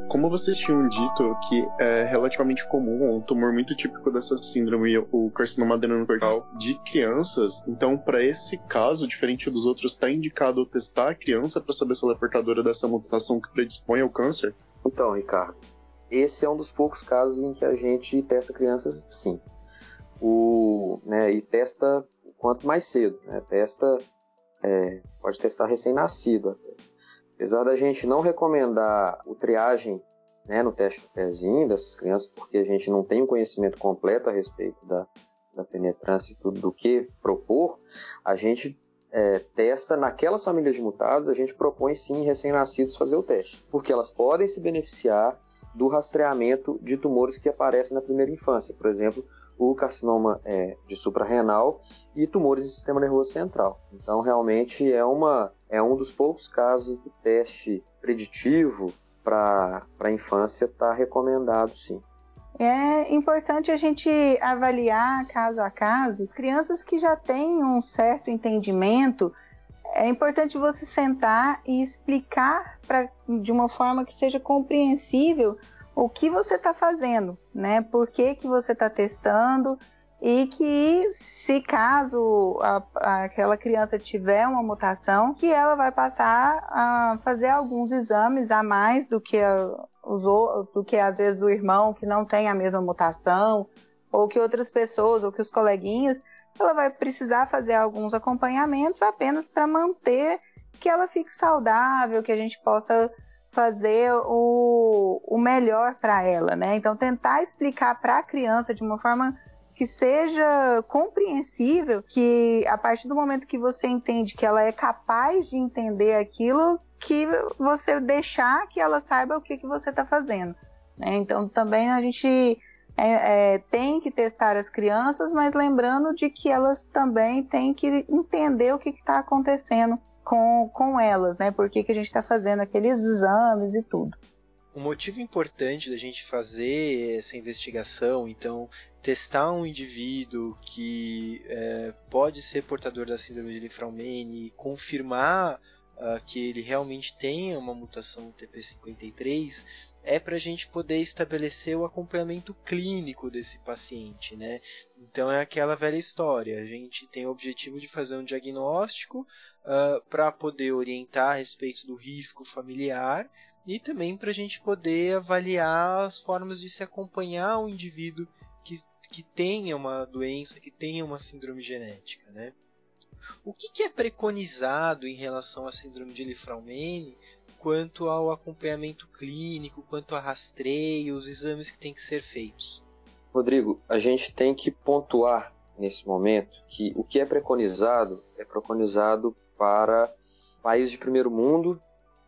Como vocês tinham dito que é relativamente comum, um tumor muito típico dessa síndrome, o carcinoma adrenocortical de crianças, então para esse caso, diferente dos outros, está indicado testar a criança para saber se ela é portadora dessa mutação que predispõe ao câncer? Então, Ricardo, esse é um dos poucos casos em que a gente testa crianças sim. O, né, e testa quanto mais cedo, né, testa é, pode testar recém-nascido. Apesar da gente não recomendar o triagem né, no teste do pezinho dessas crianças, porque a gente não tem um conhecimento completo a respeito da, da penetrância e tudo do que propor, a gente é, testa naquelas famílias de mutados, a gente propõe sim recém-nascidos fazer o teste, porque elas podem se beneficiar do rastreamento de tumores que aparecem na primeira infância, por exemplo, o carcinoma é, de suprarrenal e tumores do sistema nervoso central. Então, realmente é, uma, é um dos poucos casos em que teste preditivo para a infância está recomendado, sim. É importante a gente avaliar caso a caso. Crianças que já têm um certo entendimento, é importante você sentar e explicar pra, de uma forma que seja compreensível o que você está fazendo, né? Por que, que você está testando e que se caso a, aquela criança tiver uma mutação, que ela vai passar a fazer alguns exames a mais do que os, do que às vezes o irmão que não tem a mesma mutação, ou que outras pessoas, ou que os coleguinhas, ela vai precisar fazer alguns acompanhamentos apenas para manter que ela fique saudável, que a gente possa fazer o, o melhor para ela, né? Então tentar explicar para a criança de uma forma que seja compreensível, que a partir do momento que você entende que ela é capaz de entender aquilo, que você deixar que ela saiba o que, que você está fazendo. Né? Então também a gente é, é, tem que testar as crianças, mas lembrando de que elas também têm que entender o que está acontecendo com, com elas, né? Por que, que a gente está fazendo aqueles exames e tudo um motivo importante da gente fazer essa investigação, então testar um indivíduo que é, pode ser portador da síndrome de Lifraumene e confirmar uh, que ele realmente tem uma mutação TP53 é para a gente poder estabelecer o acompanhamento clínico desse paciente, né? Então é aquela velha história. A gente tem o objetivo de fazer um diagnóstico uh, ah, para poder orientar a respeito do risco familiar e também para a gente poder avaliar as formas de se acompanhar um indivíduo que, que tenha uma doença, que tenha uma síndrome genética, né? O que, que é preconizado em relação à síndrome de Lifraumene quanto ao acompanhamento clínico, quanto a rastreio, os exames que têm que ser feitos? Rodrigo, a gente tem que pontuar nesse momento que o que é preconizado é preconizado para países de primeiro mundo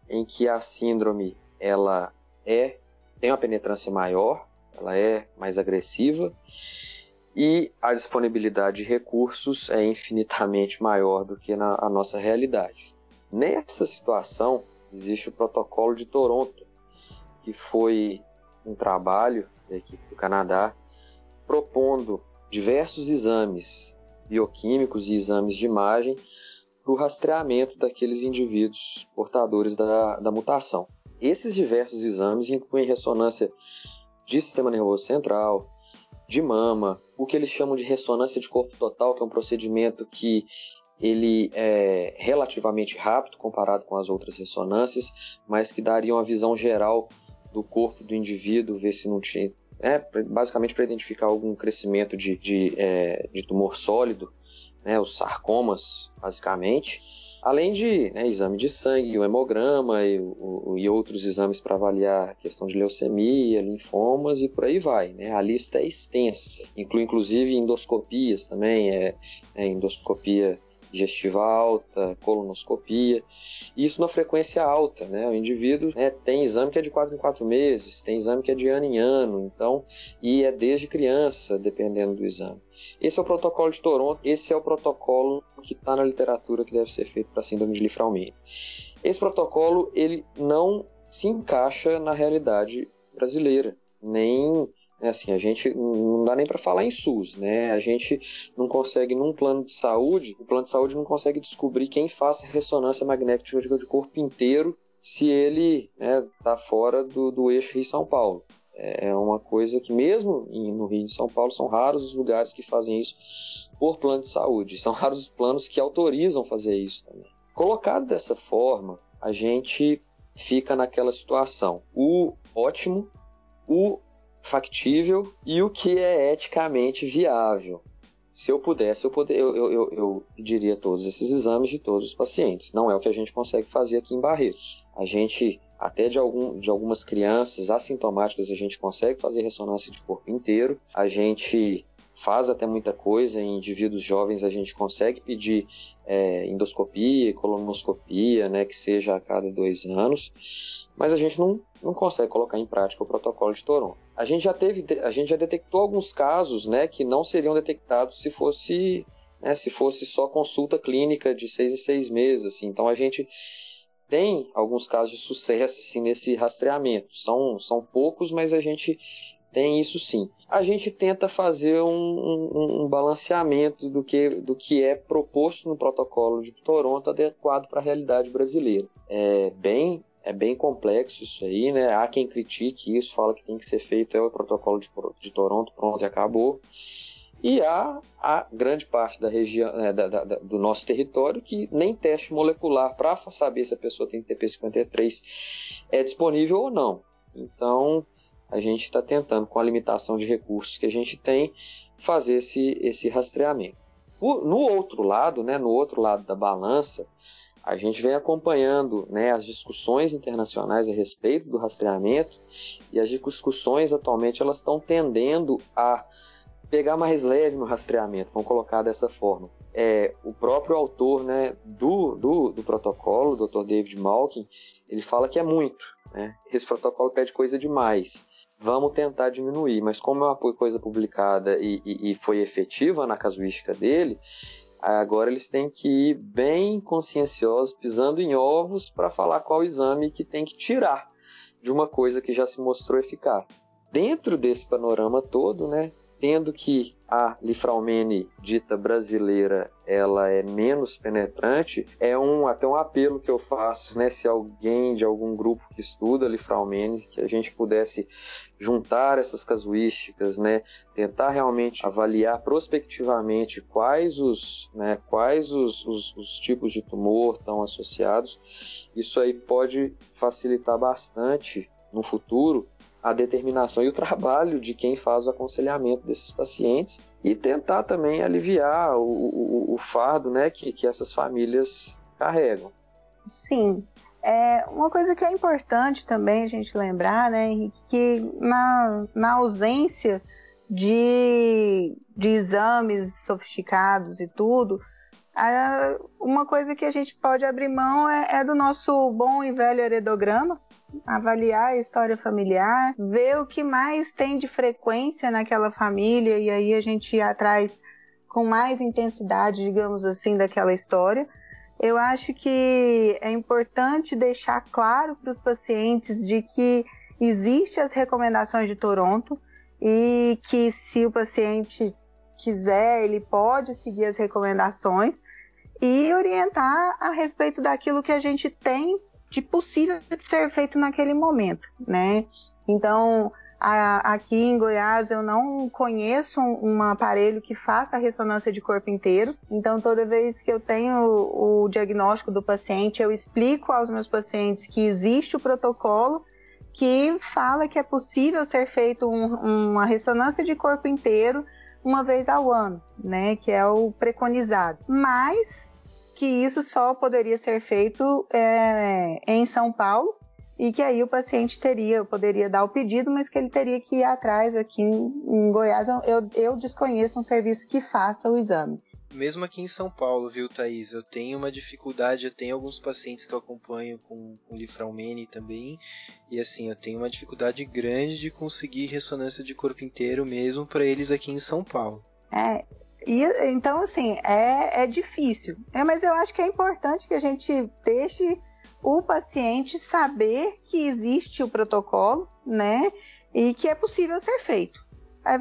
em que a síndrome ela é tem uma penetrância maior, ela é mais agressiva e a disponibilidade de recursos é infinitamente maior do que na nossa realidade. Nessa situação, existe o protocolo de Toronto, que foi um trabalho da equipe do Canadá propondo diversos exames bioquímicos e exames de imagem para o rastreamento daqueles indivíduos portadores da, da mutação. Esses diversos exames incluem ressonância de sistema nervoso central, de mama, o que eles chamam de ressonância de corpo total, que é um procedimento que ele é relativamente rápido comparado com as outras ressonâncias, mas que daria uma visão geral do corpo do indivíduo, ver se não tinha. É, basicamente para identificar algum crescimento de, de, é, de tumor sólido né, os sarcomas, basicamente, além de né, exame de sangue, o hemograma e, o, e outros exames para avaliar a questão de leucemia, linfomas e por aí vai. Né? A lista é extensa, inclui inclusive endoscopias também, é, é endoscopia digestiva alta, colonoscopia, e isso na frequência alta, né? O indivíduo né, tem exame que é de 4 em 4 meses, tem exame que é de ano em ano, então, e é desde criança, dependendo do exame. Esse é o protocolo de Toronto, esse é o protocolo que está na literatura que deve ser feito para síndrome de Lifraumene. Esse protocolo, ele não se encaixa na realidade brasileira, nem é assim, a gente não dá nem para falar em SUS, né? A gente não consegue num plano de saúde, o plano de saúde não consegue descobrir quem faça ressonância magnética de corpo inteiro se ele está né, fora do, do eixo Rio-São Paulo. É, é uma coisa que mesmo no Rio de São Paulo são raros os lugares que fazem isso por plano de saúde. São raros os planos que autorizam fazer isso também. Colocado dessa forma, a gente fica naquela situação. O ótimo, o factível e o que é eticamente viável. Se eu pudesse, eu, poder, eu, eu, eu, pediria todos esses exames de todos os pacientes. Não é o que a gente consegue fazer aqui em Barretos. A gente, até de, algum, de algumas crianças assintomáticas, a gente consegue fazer ressonância de corpo inteiro. A gente faz até muita coisa. Em indivíduos jovens a gente consegue pedir é, endoscopia, colonoscopia, né, que seja a cada dois anos, mas a gente não, não consegue colocar em prática o protocolo de Toronto. A gente já teve, a gente já detectou alguns casos, né, que não seriam detectados se fosse, né, se fosse só consulta clínica de seis em seis meses, assim. Então a gente tem alguns casos de sucesso assim, nesse rastreamento. São, são poucos, mas a gente tem isso sim. A gente tenta fazer um, um, um, balanceamento do que, do que é proposto no protocolo de Toronto adequado para a realidade brasileira. É bem, é bem complexo isso aí, né? Há quem critique isso, fala que tem que ser feito é o protocolo de, de Toronto, pronto e acabou. E há a grande parte da região né, da, da, do nosso território que nem teste molecular para saber se a pessoa tem TP53 é disponível ou não. Então, a gente está tentando, com a limitação de recursos que a gente tem, fazer esse, esse rastreamento. No outro lado, né, no outro lado da balança, a gente vem acompanhando né, as discussões internacionais a respeito do rastreamento e as discussões atualmente elas estão tendendo a pegar mais leve no rastreamento, vamos colocar dessa forma. É, o próprio autor né, do, do, do protocolo, o Dr. David Malkin, ele fala que é muito. Né? Esse protocolo pede coisa demais vamos tentar diminuir. Mas como é uma coisa publicada e, e, e foi efetiva na casuística dele, agora eles têm que ir bem conscienciosos, pisando em ovos, para falar qual exame que tem que tirar de uma coisa que já se mostrou eficaz. Dentro desse panorama todo, né, tendo que a Lifraumene dita brasileira ela é menos penetrante, é um até um apelo que eu faço, né, se alguém de algum grupo que estuda Lifraumene, que a gente pudesse juntar essas casuísticas, né, tentar realmente avaliar prospectivamente quais os, né, quais os, os, os tipos de tumor estão associados, isso aí pode facilitar bastante no futuro a determinação e o trabalho de quem faz o aconselhamento desses pacientes e tentar também aliviar o, o, o fardo né, que, que essas famílias carregam. Sim. É, uma coisa que é importante também a gente lembrar, né, Henrique, que na, na ausência de, de exames sofisticados e tudo, uma coisa que a gente pode abrir mão é, é do nosso bom e velho heredograma, avaliar a história familiar, ver o que mais tem de frequência naquela família e aí a gente ir atrás com mais intensidade, digamos assim, daquela história. Eu acho que é importante deixar claro para os pacientes de que existem as recomendações de Toronto e que se o paciente quiser, ele pode seguir as recomendações e orientar a respeito daquilo que a gente tem de possível de ser feito naquele momento, né? Então, a, aqui em Goiás eu não conheço um, um, aparelho que faça a ressonância de corpo inteiro. Então, toda vez que eu tenho o, o diagnóstico do paciente, eu explico aos meus pacientes que existe o protocolo que fala que é possível ser feito um, uma ressonância de corpo inteiro uma vez ao ano, né? Que é o preconizado. Mas que isso só poderia ser feito é, em São Paulo e que aí o paciente teria, poderia dar o pedido, mas que ele teria que ir atrás aqui em, Goiás. Eu, eu desconheço um serviço que faça o exame. Mesmo aqui em São Paulo, viu, Thaís? Eu tenho uma dificuldade, eu tenho alguns pacientes que eu acompanho com, com Lifraumene também, e assim, eu tenho uma dificuldade grande de conseguir ressonância de corpo inteiro mesmo para eles aqui em São Paulo. É, e, então, assim, é, é difícil. É, mas eu acho que é importante que a gente deixe o paciente saber que existe o protocolo, né? E que é possível ser feito.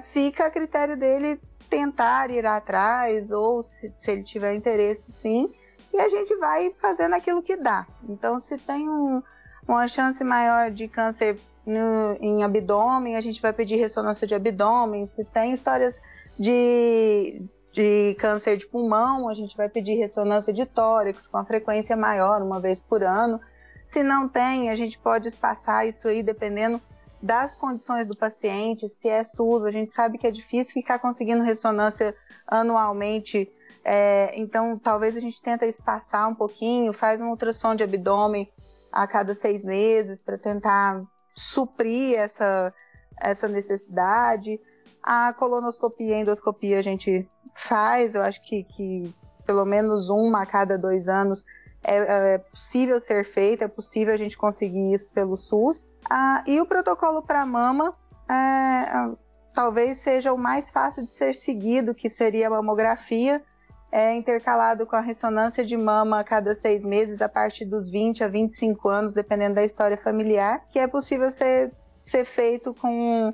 Fica a critério dele tentar ir atrás, ou se, se ele tiver interesse, sim. E a gente vai fazendo aquilo que dá. Então, se tem um, uma chance maior de câncer no, em abdômen, a gente vai pedir ressonância de abdômen. Se tem histórias de, de câncer de pulmão, a gente vai pedir ressonância de tórax com a frequência maior, uma vez por ano. Se não tem, a gente pode espaçar isso aí dependendo das condições do paciente, se é SUS, a gente sabe que é difícil ficar conseguindo ressonância anualmente, é, então talvez a gente tenta espaçar um pouquinho, faz um ultrassom de abdômen a cada seis meses para tentar suprir essa, essa necessidade. A colonoscopia e endoscopia a gente faz, eu acho que, que pelo menos uma a cada dois anos é, é, possível ser feita, é possível a gente conseguir isso pelo SUS. Ah, e o protocolo para mama é, talvez seja o mais fácil de ser seguido, que seria a mamografia, é, intercalado com a ressonância de mama a cada seis meses, a partir dos 20 a 25 anos, dependendo da história familiar, que é possível ser, ser feito com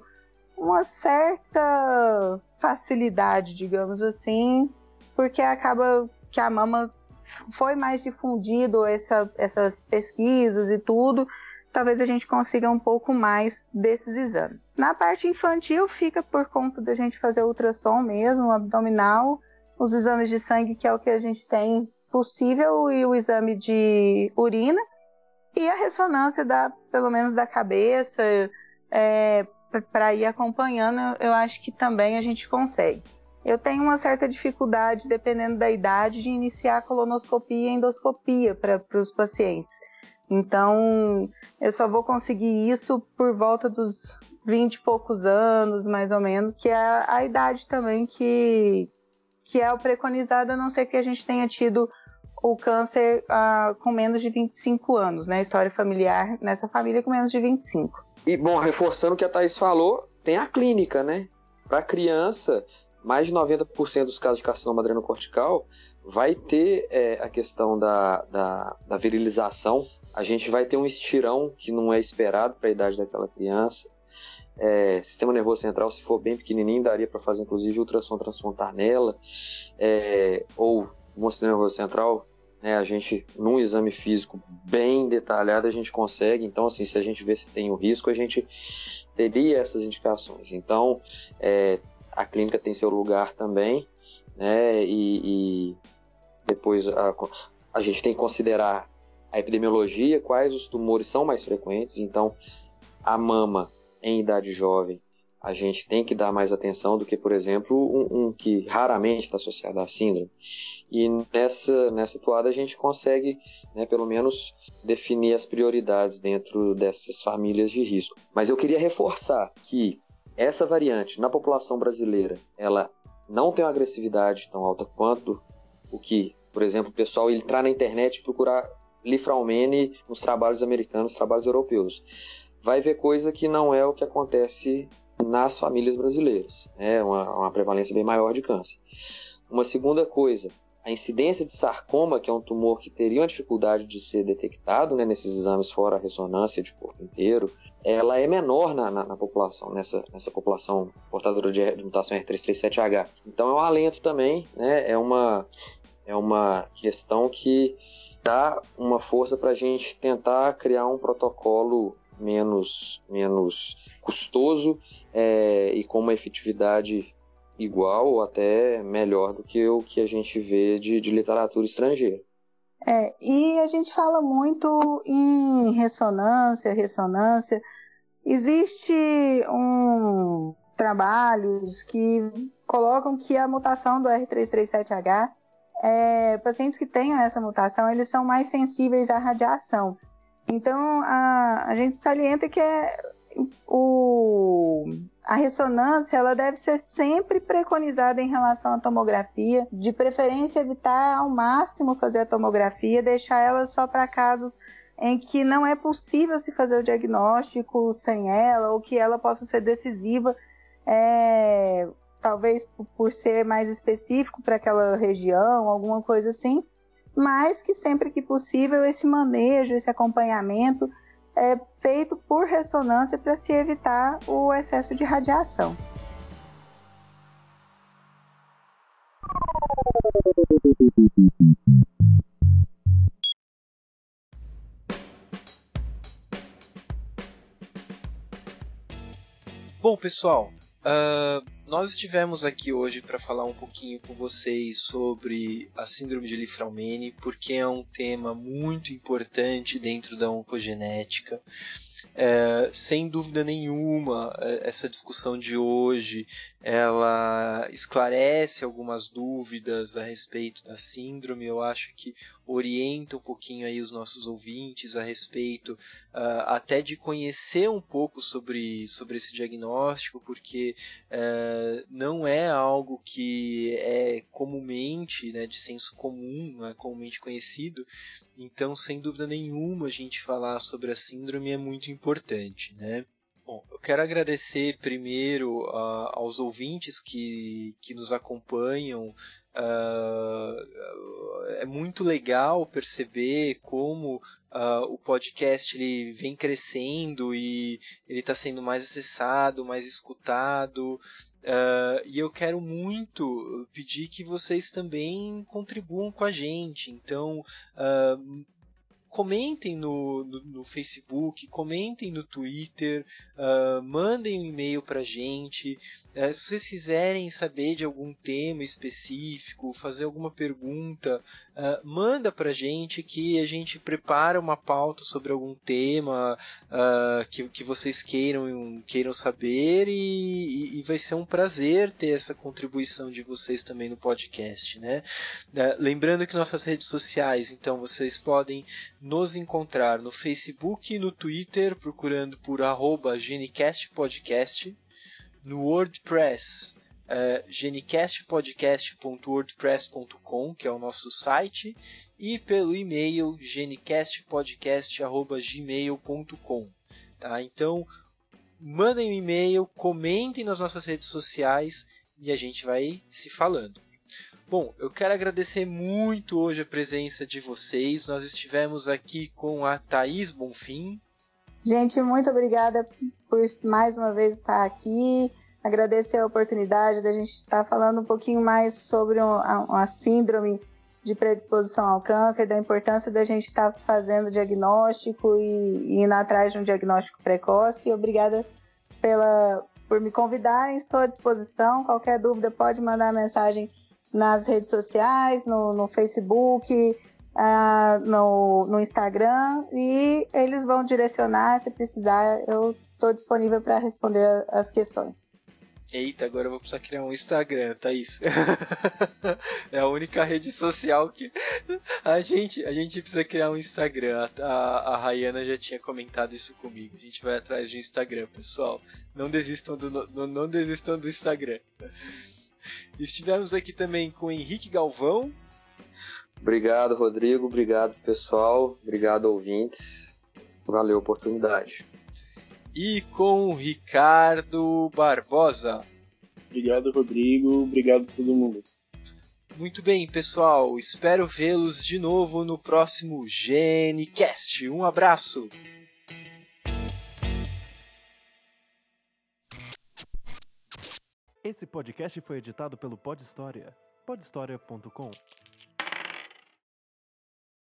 uma certa facilidade, digamos assim, porque acaba que a mama foi mais difundido essa, essas pesquisas e tudo, talvez a gente consiga um pouco mais desses exames. Na parte infantil fica por conta da gente fazer ultrassom mesmo, abdominal, os exames de sangue que é o que a gente tem possível e o exame de urina e a ressonância da, pelo menos da cabeça, é, para ir acompanhando, eu acho que também a gente consegue. Eu tenho uma certa dificuldade, dependendo da idade, de iniciar a colonoscopia e endoscopia para os pacientes. Então, eu só vou conseguir isso por volta dos 20 e poucos anos, mais ou menos, que é a, idade também que, que é o preconizado, a não ser que a gente tenha tido o câncer uh, com menos de 25 anos, né? História familiar nessa família com menos de 25. E, bom, reforçando o que a Thaís falou, tem a clínica, né? Para criança, mais de 90% dos casos de carcinoma adrenocortical vai ter é, a questão da, da, da, virilização. A gente vai ter um estirão que não é esperado para a idade daquela criança. É, sistema nervoso central, se for bem pequenininho, daria para fazer inclusive ultrassom transfrontar nela. É, ou sistema nervoso central, né, a gente, num exame físico bem detalhado, a gente consegue. Então, assim, se a gente vê se tem o risco, a gente teria essas indicações. Então, é, a clínica tem seu lugar também, né? E, e depois a, a gente tem que considerar a epidemiologia, quais os tumores são mais frequentes. Então, a mama em idade jovem, a gente tem que dar mais atenção do que, por exemplo, um, um que raramente está associado à síndrome. E nessa, nessa toada a gente consegue, né, pelo menos, definir as prioridades dentro dessas famílias de risco. Mas eu queria reforçar que essa variante na população brasileira, ela não tem uma agressividade tão alta quanto o que, por exemplo, o pessoal entrar na internet e procurar Lifraumene nos trabalhos americanos, nos trabalhos europeus. Vai ver coisa que não é o que acontece nas famílias brasileiras. É uma, uma prevalência bem maior de câncer. Uma segunda coisa, a incidência de sarcoma, que é um tumor que teria uma dificuldade de ser detectado né, nesses exames fora a ressonância de corpo inteiro, ela é menor na, na, na população, nessa, nessa população portadora de, de mutação R337H. Então é um alento também, né, é, uma, é uma questão que dá uma força para a gente tentar criar um protocolo menos, menos custoso é, e com uma efetividade igual ou até melhor do que o que a gente vê de, de literatura estrangeira. É, e a gente fala muito em ressonância, ressonância. Existe um trabalhos que colocam que a mutação do R337H, é, pacientes que tenham essa mutação, eles são mais sensíveis à radiação. Então, a, a gente salienta que é o, a ressonância ela deve ser sempre preconizada em relação à tomografia, de preferência evitar ao máximo fazer a tomografia, deixar ela só para casos em que não é possível se fazer o diagnóstico sem ela ou que ela possa ser decisiva, é, talvez por ser mais específico para aquela região, alguma coisa assim, mas que sempre que possível esse manejo, esse acompanhamento é feito por ressonância para se evitar o excesso de radiação. Bom, pessoal, uh, nós estivemos aqui hoje para falar um pouquinho com vocês sobre a síndrome de Lifraumene, porque é um tema muito importante dentro da oncogenética. É, sem dúvida nenhuma, é, essa discussão de hoje ela esclarece algumas dúvidas a respeito da síndrome. Eu acho que orienta um pouquinho aí os nossos ouvintes a respeito uh, até de conhecer um pouco sobre, sobre esse diagnóstico, porque uh, não é algo que é comumente, né, de senso comum, não é comumente conhecido. Então, sem dúvida nenhuma, a gente falar sobre a síndrome é muito importante, né? Bom, eu quero agradecer primeiro uh, aos ouvintes que, que nos acompanham. Uh, é muito legal perceber como uh, o podcast ele vem crescendo e ele está sendo mais acessado, mais escutado. e eu quero muito pedir que vocês também contribuam com a gente. Então, comentem no, no, no, Facebook, comentem no Twitter, uh, mandem um e-mail para gente. Uh, se vocês quiserem saber de algum tema específico, fazer alguma pergunta, uh, manda para gente que a gente prepara uma pauta sobre algum tema que, que vocês queiram, queiram saber e, e, vai ser um prazer ter essa contribuição de vocês também no podcast. Né? lembrando que nossas redes sociais, então, vocês podem nos encontrar no Facebook e no Twitter procurando por arroba no WordPress uh, genicastpodcast.wordpress.com, que é o nosso site, e pelo e-mail genicastpodcast.gmail.com. Tá? Então, mandem um e-mail, comentem nas nossas redes sociais e a gente vai se falando. Bom, eu quero agradecer muito hoje a presença de vocês. Nós estivemos aqui com a Thaís Bonfim. Gente, muito obrigada por mais uma vez estar aqui. Agradecer a oportunidade da gente estar falando um pouquinho mais sobre uma síndrome de predisposição ao câncer, da importância da gente estar fazendo diagnóstico e, e indo atrás de um diagnóstico precoce. obrigada pela, por me convidar, estou à disposição. Qualquer dúvida pode mandar mensagem nas redes sociais, no, no Facebook, uh, no, no Instagram e eles vão direcionar. Se precisar, eu estou disponível para responder as questões. Eita, agora eu vou precisar criar um Instagram, tá isso? *laughs* é a única rede social que *laughs* a gente a gente precisa criar um Instagram. A, a, Rayana já tinha comentado isso comigo. A gente vai atrás de Instagram, pessoal. Não desistam do não, não desistam do Instagram. *laughs* Estivemos aqui também com Henrique Galvão. Obrigado, Rodrigo. Obrigado, pessoal. Obrigado, ouvintes. Valeu a oportunidade. E com Ricardo Barbosa. Obrigado, Rodrigo. Obrigado a todo mundo. Muito bem, pessoal. Espero vê-los de novo no próximo GeneCast. Um abraço. Esse podcast foi editado pelo Pod História. podhistoria.com